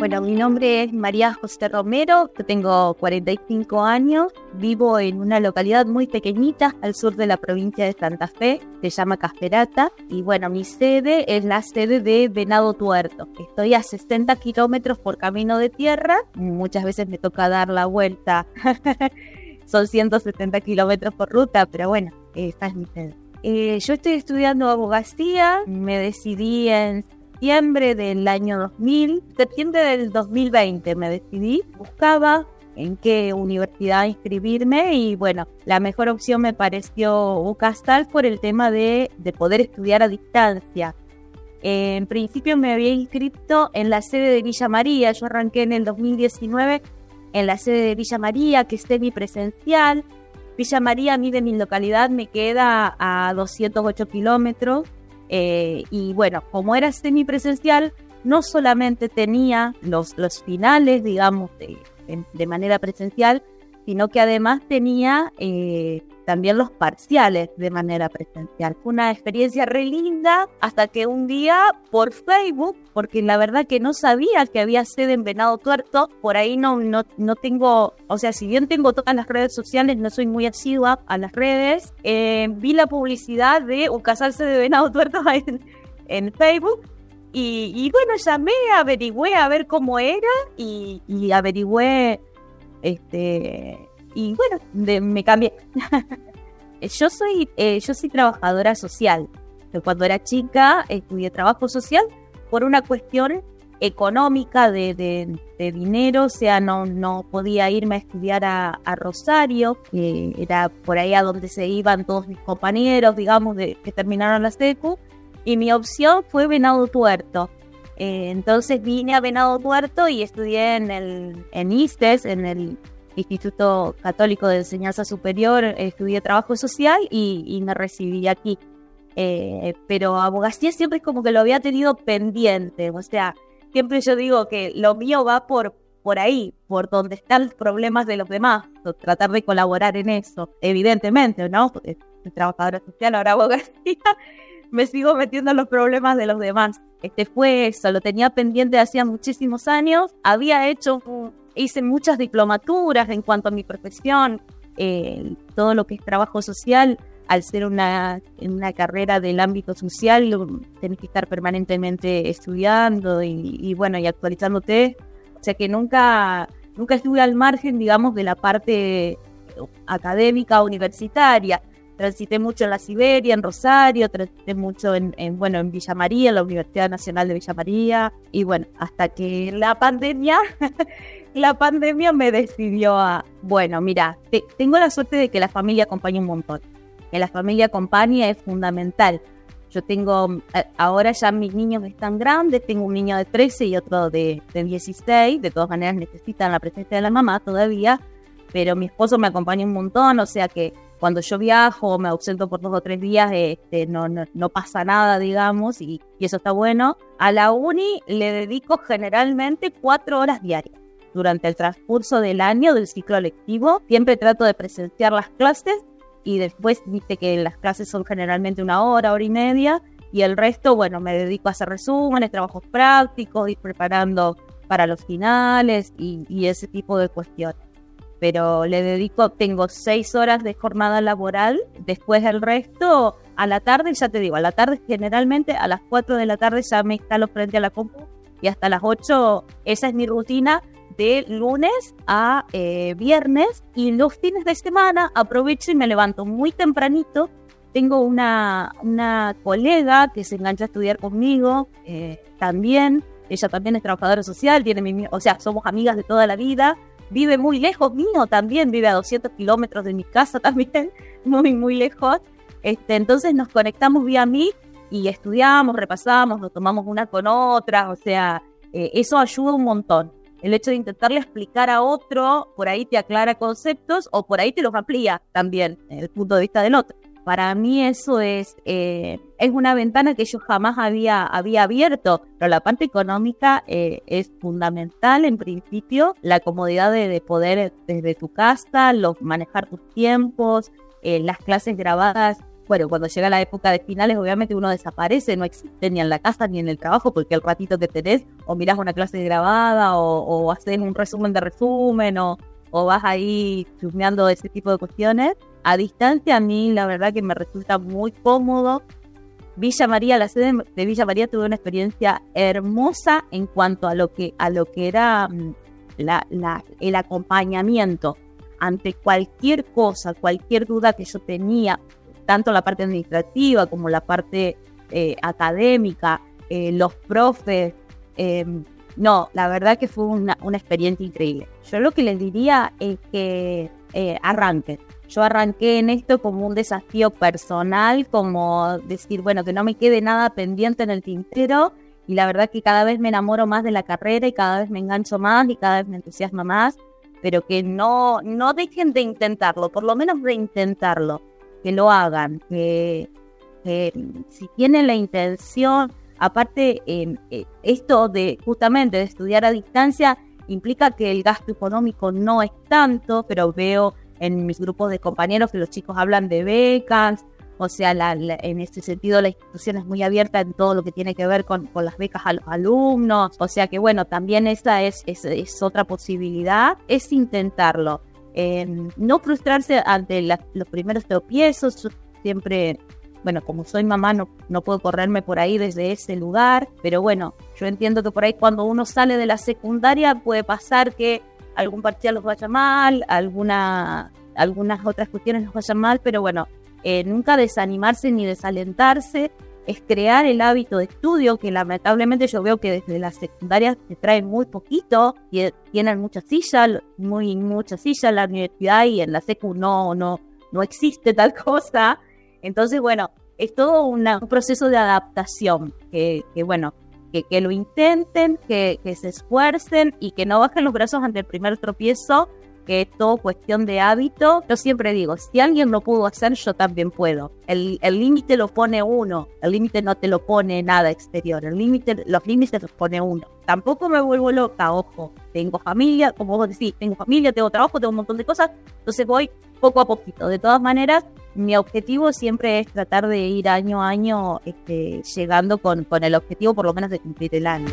Bueno, mi nombre es María José Romero, tengo 45 años, vivo en una localidad muy pequeñita al sur de la provincia de Santa Fe, se llama Casperata, y bueno, mi sede es la sede de Venado Tuerto. Estoy a 60 kilómetros por camino de tierra, muchas veces me toca dar la vuelta, son 170 kilómetros por ruta, pero bueno, esta es mi sede. Eh, yo estoy estudiando abogacía, me decidí en septiembre del año 2000, septiembre del 2020 me decidí, buscaba en qué universidad inscribirme y bueno, la mejor opción me pareció UCASTAL por el tema de, de poder estudiar a distancia. en principio me había inscrito en la sede de Villa María, yo arranqué en el 2019 en la sede de Villa María, que es semipresencial. Villa María a mí de mi localidad me queda a 208 kilómetros eh, y bueno, como era semipresencial, no solamente tenía los, los finales, digamos, de, de, manera presencial, sino que además tenía eh, también los parciales de manera presencial. Fue una experiencia re linda hasta que un día por Facebook, porque la verdad que no sabía que había sede en Venado Tuerto, por ahí no, no, no tengo, o sea, si bien tengo todas las redes sociales, no soy muy asidua a las redes, eh, vi la publicidad de un casarse de Venado Tuerto en, en Facebook y, y, bueno, llamé, averigüé a ver cómo era y, y averigüé este y bueno, me cambié. yo soy eh, yo soy trabajadora social. Cuando era chica estudié trabajo social por una cuestión económica de, de, dinero, o sea, no, no podía irme a estudiar a, Rosario, que era por ahí a donde se iban todos mis compañeros, digamos, de, que terminaron la SECU, y mi opción fue Venado Tuerto. Eh, entonces vine a Venado Tuerto y estudié en el ISTES, en el Instituto Católico de Enseñanza Superior, estudié trabajo social y, me recibí aquí. Eh, pero abogacía siempre es como que lo había tenido pendiente, o sea, siempre yo digo que lo mío va por, por ahí, por donde están los problemas de los demás, tratar de colaborar en eso, evidentemente, ¿no? Trabajadora social, ahora abogacía, me sigo metiendo en los problemas de los demás. Este fue eso, lo tenía pendiente hacía muchísimos años, había hecho hice muchas diplomaturas en cuanto a mi profesión, eh, todo lo que es trabajo social, al ser una, una carrera del ámbito social, tenés que estar permanentemente estudiando y, bueno, y actualizándote. O sea que nunca, nunca estuve al margen, digamos, de la parte académica universitaria. Transité mucho en la Siberia, en Rosario, transité mucho en, en, bueno, en Villa María, en la Universidad Nacional de Villa María. Y bueno, hasta que la pandemia la pandemia me decidió a, bueno, mira, tengo la suerte de que la familia acompaña un montón. Que la familia acompañe es fundamental. Yo tengo, ahora ya mis niños están grandes, tengo un niño de 13 y otro de, de 16, de todas maneras necesitan la presencia de la mamá todavía, pero mi esposo me acompaña un montón, o sea que cuando yo viajo, me ausento por dos o tres días, este, no, no, pasa nada, digamos, y, y eso está bueno. A la uni le dedico generalmente cuatro horas diarias durante el transcurso del año del ciclo lectivo. Siempre trato de presenciar las clases y después viste que las clases son generalmente una hora, hora y media y el resto, bueno, me dedico a hacer resúmenes, trabajos prácticos, ir preparando para los finales y, ese tipo de cuestiones. Pero le dedico, tengo seis horas de jornada laboral, después el resto a la tarde, ya te digo, a la tarde generalmente a las 4 de la tarde ya me instalo frente a la compu y hasta las 8 esa es mi rutina de lunes a eh, viernes y los fines de semana aprovecho y me levanto muy tempranito. Tengo una, una colega que se engancha a estudiar conmigo eh, también. Ella también es trabajadora social, tiene mi, o sea, somos amigas de toda la vida. Vive muy lejos mío también, vive a 200 kilómetros de mi casa también, muy, muy lejos. Este, entonces nos conectamos vía mí y estudiamos, repasamos, nos tomamos una con otra, o sea, eh, eso ayuda un montón el hecho de intentarle explicar a otro, por ahí te aclara conceptos o por ahí te los amplía también, el punto de vista del otro. Para mí eso es, eh, es una ventana que yo jamás había, había abierto, pero la parte económica eh, es fundamental en principio, la comodidad de, poder desde tu casa, manejar tus tiempos, eh, las clases grabadas bueno, cuando llega la época de finales, obviamente uno desaparece, no existe ni en la casa ni en el trabajo, porque el ratito que tenés, o mirás una clase grabada, o, o haces un resumen de resumen, o, o vas ahí chusmeando ese tipo de cuestiones. A distancia, a mí la verdad que me resulta muy cómodo. Villa María, la sede de Villa María tuve una experiencia hermosa en cuanto a lo que, a lo que era mm, el acompañamiento ante cualquier cosa, cualquier duda que yo tenía, tanto la parte administrativa como la parte eh, académica, eh, los profes. Eh, no, la verdad que fue una, experiencia increíble. Yo lo que les diría es que arranquen. Yo arranqué en esto como un desafío personal, como decir, bueno, que no me quede nada pendiente en el tintero. Y la verdad que cada vez me enamoro más de la carrera y cada vez me engancho más y cada vez me entusiasma más pero que no, no dejen de intentarlo, por lo menos de intentarlo, que lo hagan, que, si tienen la intención, aparte eh, esto de justamente de estudiar a distancia implica que el gasto económico no es tanto, pero veo en mis grupos de compañeros que los chicos hablan de becas, o sea, en este sentido la institución es muy abierta en todo lo que tiene que ver con, las becas a los alumnos. O sea que bueno, también esa es, otra posibilidad, es intentarlo. no frustrarse ante los primeros tropiezos, siempre bueno, como soy mamá no, no puedo correrme por ahí desde ese lugar, pero bueno, yo entiendo que por ahí cuando uno sale de la secundaria puede pasar que algún parcial los vaya mal, alguna, algunas otras cuestiones los vayan mal, pero bueno, eh, nunca desanimarse ni desalentarse, es crear el hábito de estudio, que lamentablemente yo veo que desde la secundaria se trae muy poquito, y tienen muchas sillas, muy muchas sillas en la universidad y en la secu no, no, no existe tal cosa. Entonces, bueno, es todo un proceso de adaptación, que, bueno, que, que, lo intenten, que, que se esfuercen y que no bajen los brazos ante el primer tropiezo, que es todo cuestión de hábito. Yo siempre digo, si alguien lo pudo hacer, yo también puedo. El límite lo pone uno, el límite no te lo pone nada exterior, el límite, los límites los pone uno. Tampoco me vuelvo loca, ojo, tengo familia, como vos decís, tengo familia, tengo trabajo, tengo un montón de cosas, entonces voy poco a poquito. De todas maneras, mi objetivo siempre es tratar de ir año a año este, llegando con, con el objetivo por lo menos de cumplir el año.